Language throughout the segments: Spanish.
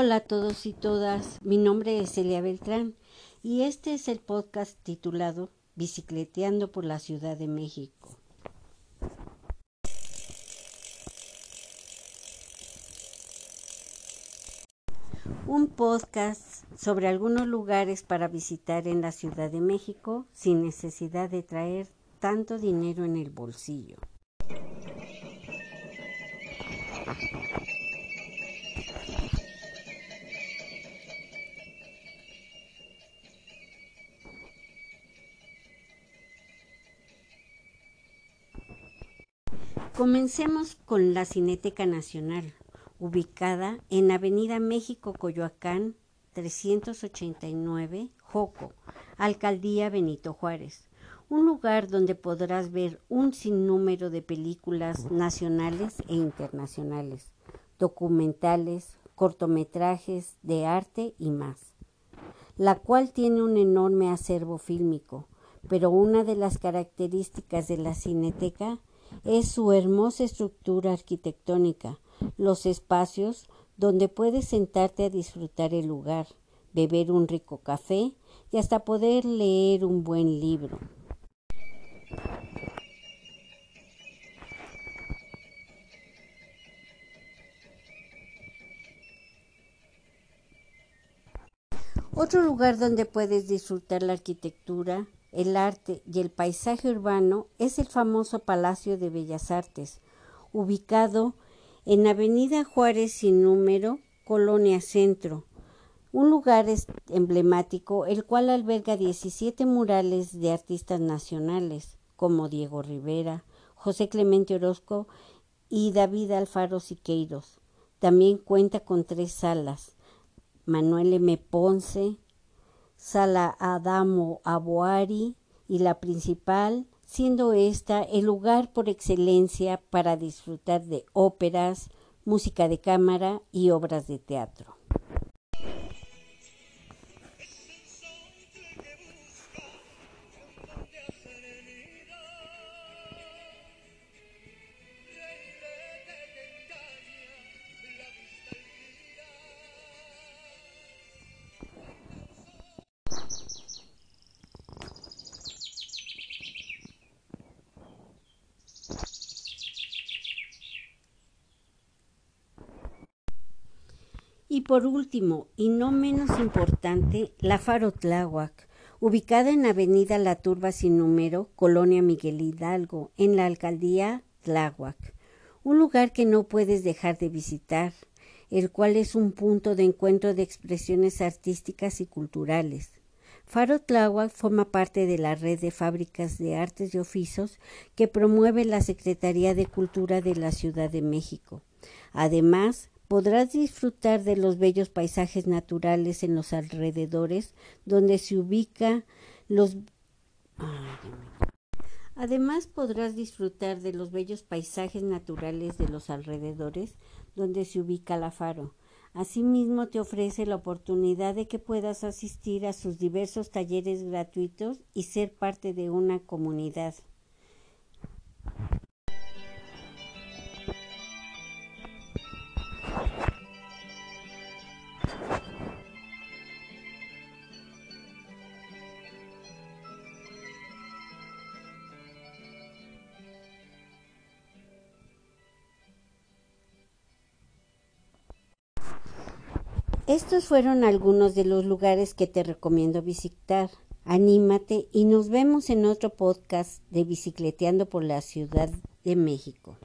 Hola a todos y todas, mi nombre es Celia Beltrán y este es el podcast titulado Bicicleteando por la Ciudad de México. Un podcast sobre algunos lugares para visitar en la Ciudad de México sin necesidad de traer tanto dinero en el bolsillo. Comencemos con la Cineteca Nacional, ubicada en Avenida México Coyoacán 389, Joco, Alcaldía Benito Juárez. Un lugar donde podrás ver un sinnúmero de películas nacionales e internacionales, documentales, cortometrajes de arte y más, la cual tiene un enorme acervo fílmico, pero una de las características de la cineteca es su hermosa estructura arquitectónica, los espacios donde puedes sentarte a disfrutar el lugar, beber un rico café y hasta poder leer un buen libro. Otro lugar donde puedes disfrutar la arquitectura el arte y el paisaje urbano es el famoso Palacio de Bellas Artes, ubicado en Avenida Juárez sin número, Colonia Centro, un lugar emblemático el cual alberga 17 murales de artistas nacionales como Diego Rivera, José Clemente Orozco y David Alfaro Siqueiros. También cuenta con tres salas, Manuel M. Ponce, Sala Adamo Aboari y la principal, siendo esta el lugar por excelencia para disfrutar de óperas, música de cámara y obras de teatro. Por último, y no menos importante, la Faro Tláhuac, ubicada en Avenida La Turba sin número, Colonia Miguel Hidalgo, en la alcaldía Tláhuac. Un lugar que no puedes dejar de visitar, el cual es un punto de encuentro de expresiones artísticas y culturales. Faro Tláhuac forma parte de la red de fábricas de artes y oficios que promueve la Secretaría de Cultura de la Ciudad de México. Además, podrás disfrutar de los bellos paisajes naturales en los alrededores donde se ubica los Además podrás disfrutar de los bellos paisajes naturales de los alrededores donde se ubica la faro. Asimismo te ofrece la oportunidad de que puedas asistir a sus diversos talleres gratuitos y ser parte de una comunidad. Estos fueron algunos de los lugares que te recomiendo visitar. Anímate y nos vemos en otro podcast de Bicicleteando por la Ciudad de México.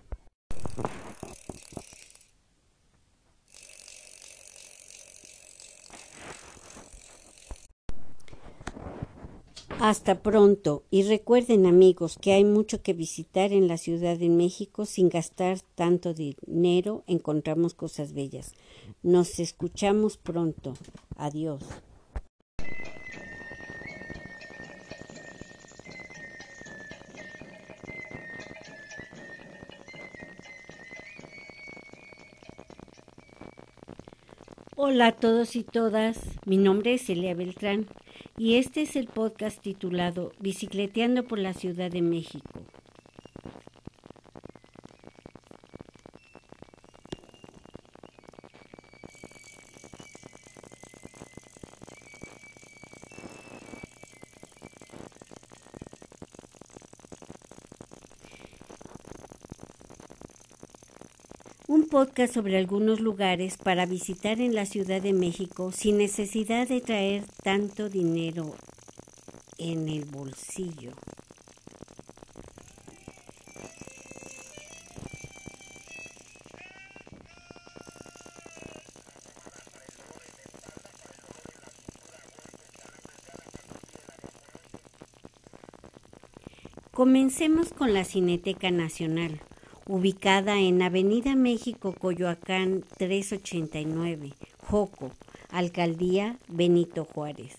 Hasta pronto y recuerden amigos que hay mucho que visitar en la Ciudad de México sin gastar tanto dinero, encontramos cosas bellas. Nos escuchamos pronto. Adiós. Hola a todos y todas, mi nombre es Celia Beltrán y este es el podcast titulado Bicicleteando por la Ciudad de México. Sobre algunos lugares para visitar en la Ciudad de México sin necesidad de traer tanto dinero en el bolsillo. Comencemos con la Cineteca Nacional, ubicada en Avenida México, Coyoacán 389, Joco, Alcaldía Benito Juárez.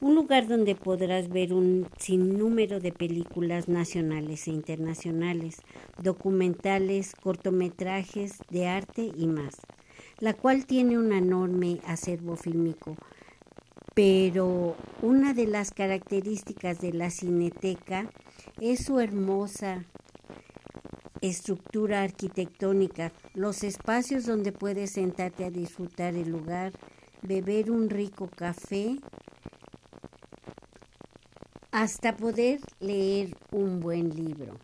Un lugar donde podrás ver un sinnúmero de películas nacionales e internacionales, documentales, cortometrajes de arte y más, la cual tiene un enorme acervo fílmico. Pero una de las características de la cineteca es su hermosa estructura arquitectónica, los espacios donde puedes sentarte a disfrutar el lugar, beber un rico café, hasta poder leer un buen libro.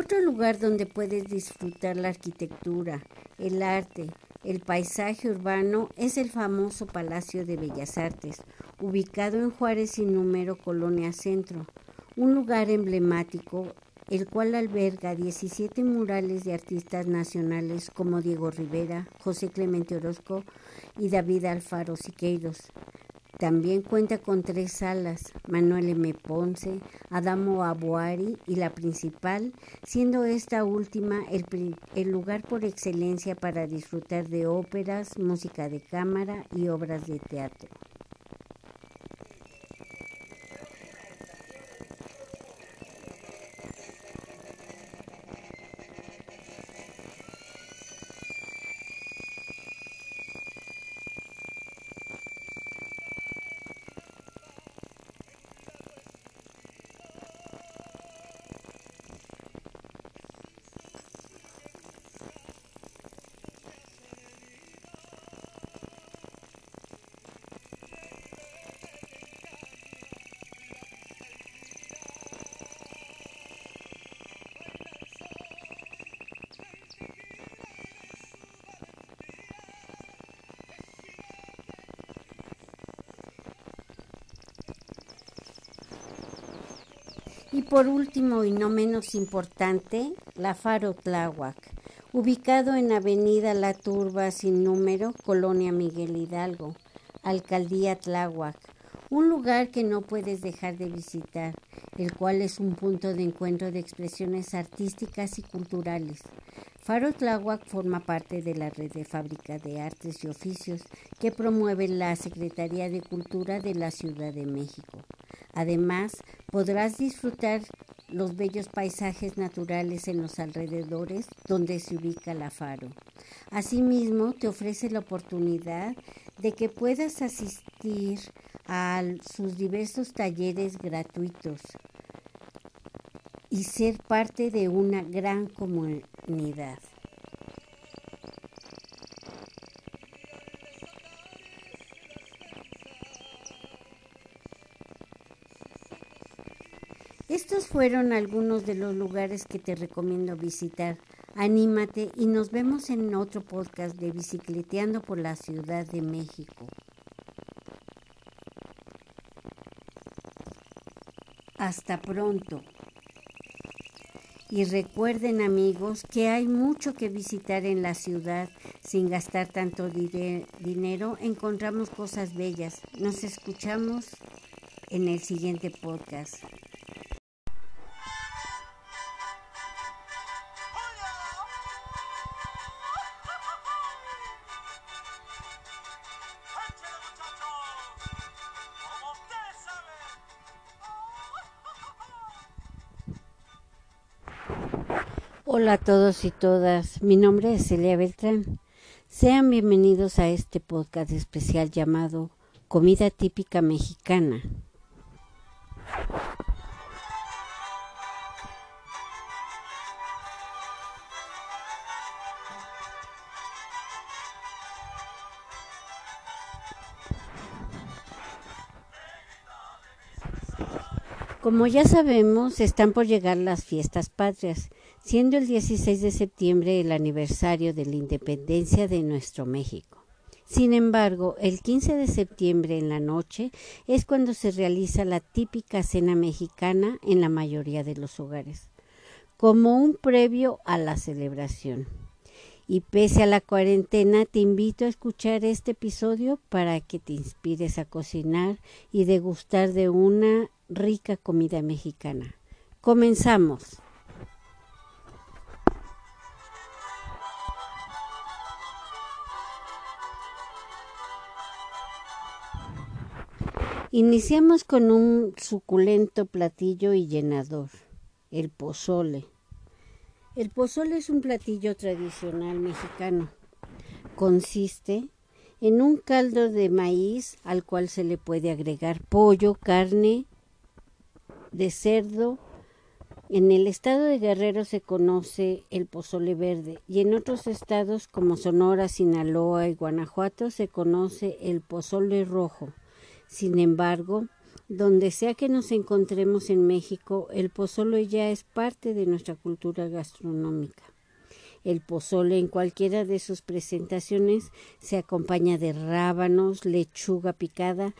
Otro lugar donde puedes disfrutar la arquitectura, el arte, el paisaje urbano es el famoso Palacio de Bellas Artes, ubicado en Juárez sin número Colonia Centro, un lugar emblemático el cual alberga 17 murales de artistas nacionales como Diego Rivera, José Clemente Orozco y David Alfaro Siqueiros, también cuenta con tres salas, Manuel M. Ponce, Adamo Abuari y la principal, siendo esta última el, el, lugar por excelencia para disfrutar de óperas, música de cámara y obras de teatro. Y por último y no menos importante, la Faro Tláhuac, ubicado en Avenida La Turba sin número, Colonia Miguel Hidalgo, Alcaldía Tláhuac, un lugar que no puedes dejar de visitar, el cual es un punto de encuentro de expresiones artísticas y culturales. Faro Tláhuac forma parte de la red de fábrica de artes y oficios que promueve la Secretaría de Cultura de la Ciudad de México. Además, podrás disfrutar los bellos paisajes naturales en los alrededores donde se ubica la faro. Asimismo, te ofrece la oportunidad de que puedas asistir a sus diversos talleres gratuitos y ser parte de una gran comunidad. Estos fueron algunos de los lugares que te recomiendo visitar. Anímate y nos vemos en otro podcast de Bicicleteando por la Ciudad de México. Hasta pronto. Y recuerden amigos que hay mucho que visitar en la ciudad sin gastar tanto dinero. Encontramos cosas bellas. Nos escuchamos en el siguiente podcast. Hola a todos y todas, mi nombre es Celia Beltrán. Sean bienvenidos a este podcast especial llamado Comida Típica Mexicana. Como ya sabemos, están por llegar las fiestas patrias, siendo el 16 de septiembre el aniversario de la independencia de nuestro México. Sin embargo, el 15 de septiembre en la noche es cuando se realiza la típica cena mexicana en la mayoría de los hogares, como un previo a la celebración. Y pese a la cuarentena, te invito a escuchar este episodio para que te inspires a cocinar y degustar de una rica comida mexicana. Comenzamos. Iniciamos con un suculento platillo y llenador, el pozole. El pozole es un platillo tradicional mexicano. Consiste en un caldo de maíz al cual se le puede agregar pollo, carne de cerdo. En el estado de Guerrero se conoce el pozole verde y en otros estados como Sonora, Sinaloa y Guanajuato se conoce el pozole rojo. Sin embargo, donde sea que nos encontremos en México, el pozole ya es parte de nuestra cultura gastronómica. El pozole en cualquiera de sus presentaciones se acompaña de rábanos, lechuga picada,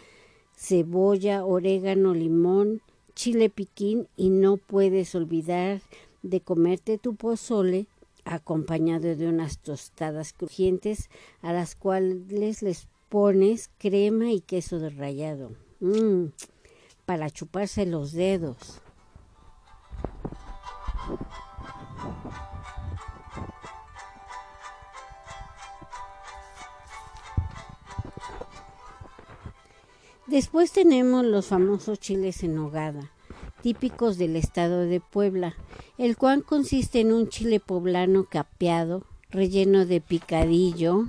cebolla, orégano, limón, chile piquín y no puedes olvidar de comerte tu pozole acompañado de unas tostadas crujientes a las cuales les pones crema y queso de rallado. Mmm, para chuparse los dedos. Después tenemos los famosos chiles en nogada, típicos del estado de Puebla, el cual consiste en un chile poblano capeado, relleno de picadillo,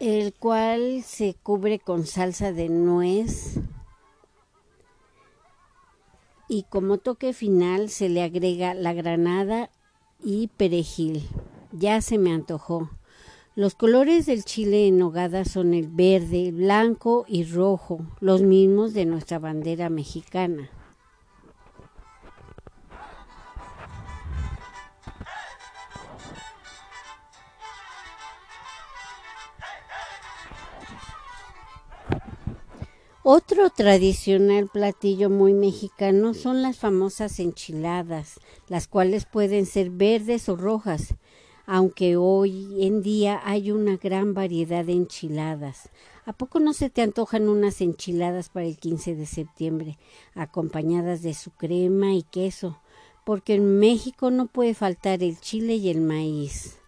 el cual se cubre con salsa de nuez y como toque final se le agrega la granada y perejil. Ya se me antojó. Los colores del chile en nogada son el verde, blanco y rojo, los mismos de nuestra bandera mexicana. Otro tradicional platillo muy mexicano son las famosas enchiladas, las cuales pueden ser verdes o rojas, aunque hoy en día hay una gran variedad de enchiladas. ¿A poco no se te antojan unas enchiladas para el 15 de septiembre, acompañadas de su crema y queso? Porque en México no puede faltar el chile y el maíz.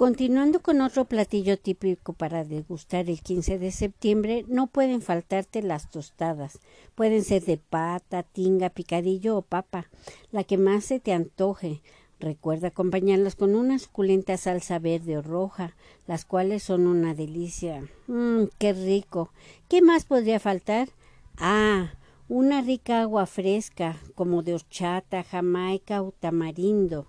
Continuando con otro platillo típico para degustar el 15 de septiembre, no pueden faltarte las tostadas. Pueden ser de pata, tinga, picadillo o papa, la que más se te antoje. Recuerda acompañarlas con una suculenta salsa verde o roja, las cuales son una delicia. Mmm, qué rico. ¿Qué más podría faltar? Ah, una rica agua fresca, como de horchata, jamaica o tamarindo.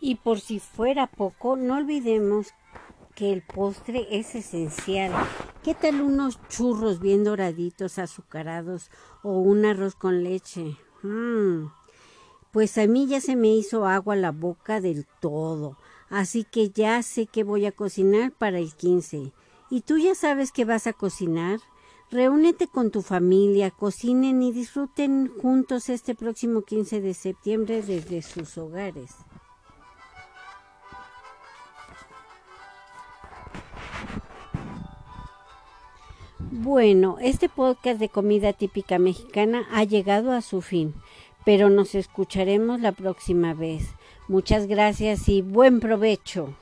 Y por si fuera poco, no olvidemos que el postre es esencial. ¿Qué tal unos churros bien doraditos, azucarados o un arroz con leche? Mm. Pues a mí ya se me hizo agua la boca del todo, así que ya sé que voy a cocinar para el 15. ¿Y tú ya sabes que vas a cocinar? Reúnete con tu familia, cocinen y disfruten juntos este próximo 15 de septiembre desde sus hogares. Bueno, este podcast de comida típica mexicana ha llegado a su fin, pero nos escucharemos la próxima vez. Muchas gracias y buen provecho.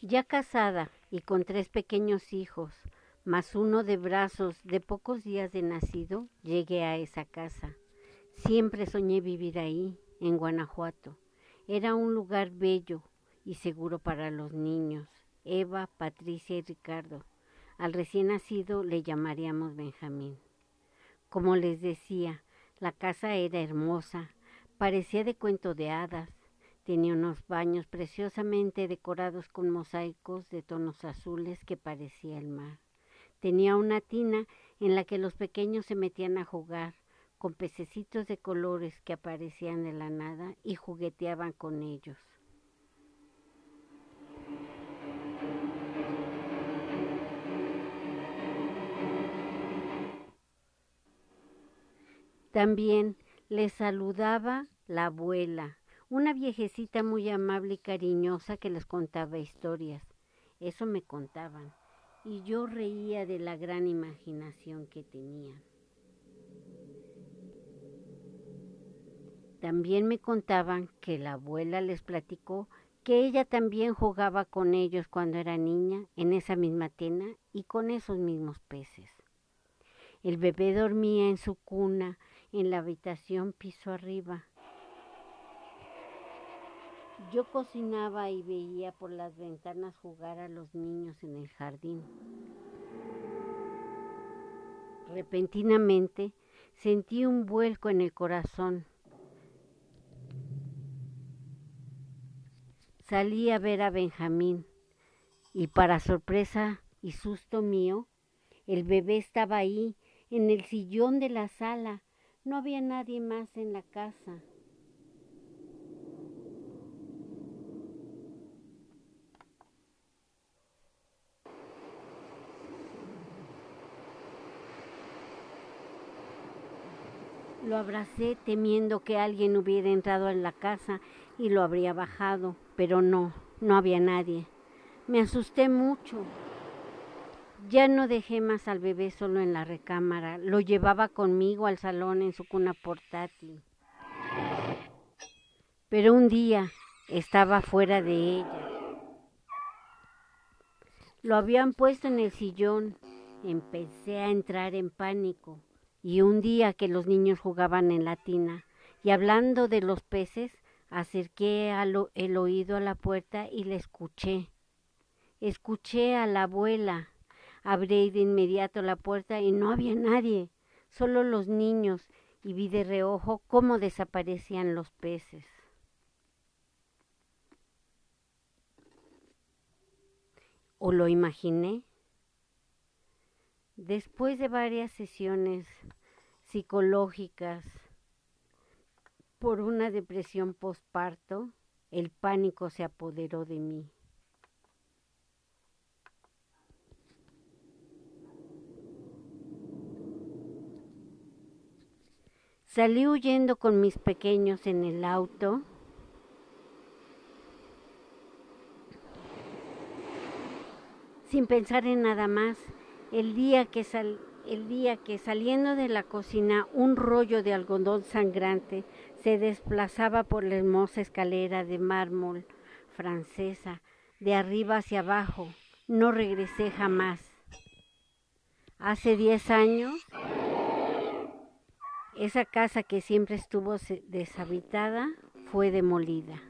Ya casada y con tres pequeños hijos, más uno de brazos de pocos días de nacido, llegué a esa casa. Siempre soñé vivir ahí, en Guanajuato. Era un lugar bello y seguro para los niños, Eva, Patricia y Ricardo. Al recién nacido le llamaríamos Benjamín. Como les decía, la casa era hermosa, parecía de cuento de hadas. Tenía unos baños preciosamente decorados con mosaicos de tonos azules que parecía el mar. Tenía una tina en la que los pequeños se metían a jugar, con pececitos de colores que aparecían de la nada y jugueteaban con ellos. También les saludaba la abuela, una viejecita muy amable y cariñosa que les contaba historias. Eso me contaban y yo reía de la gran imaginación que tenían. También me contaban que la abuela les platicó que ella también jugaba con ellos cuando era niña en esa misma tina y con esos mismos peces. El bebé dormía en su cuna en la habitación piso arriba yo cocinaba y veía por las ventanas jugar a los niños en el jardín. Repentinamente sentí un vuelco en el corazón. Salí a ver a Benjamín y para sorpresa y susto mío, el bebé estaba ahí, en el sillón de la sala. No había nadie más en la casa. Lo abracé temiendo que alguien hubiera entrado en la casa y lo habría bajado, pero no, no había nadie. Me asusté mucho. Ya no dejé más al bebé solo en la recámara, lo llevaba conmigo al salón en su cuna portátil. Pero un día estaba fuera de ella. Lo habían puesto en el sillón. Empecé a entrar en pánico. Y un día que los niños jugaban en la tina y hablando de los peces, acerqué el oído a la puerta y le escuché. Escuché a la abuela. Abrí de inmediato la puerta y no había nadie, solo los niños, y vi de reojo cómo desaparecían los peces. ¿O lo imaginé? Después de varias sesiones psicológicas por una depresión postparto, el pánico se apoderó de mí. Salí huyendo con mis pequeños en el auto. Sin pensar en nada más el día que el día que saliendo de la cocina un rollo de algodón sangrante se desplazaba por la hermosa escalera de mármol francesa, de arriba hacia abajo, no regresé jamás. Hace diez años, esa casa que siempre estuvo deshabitada fue demolida.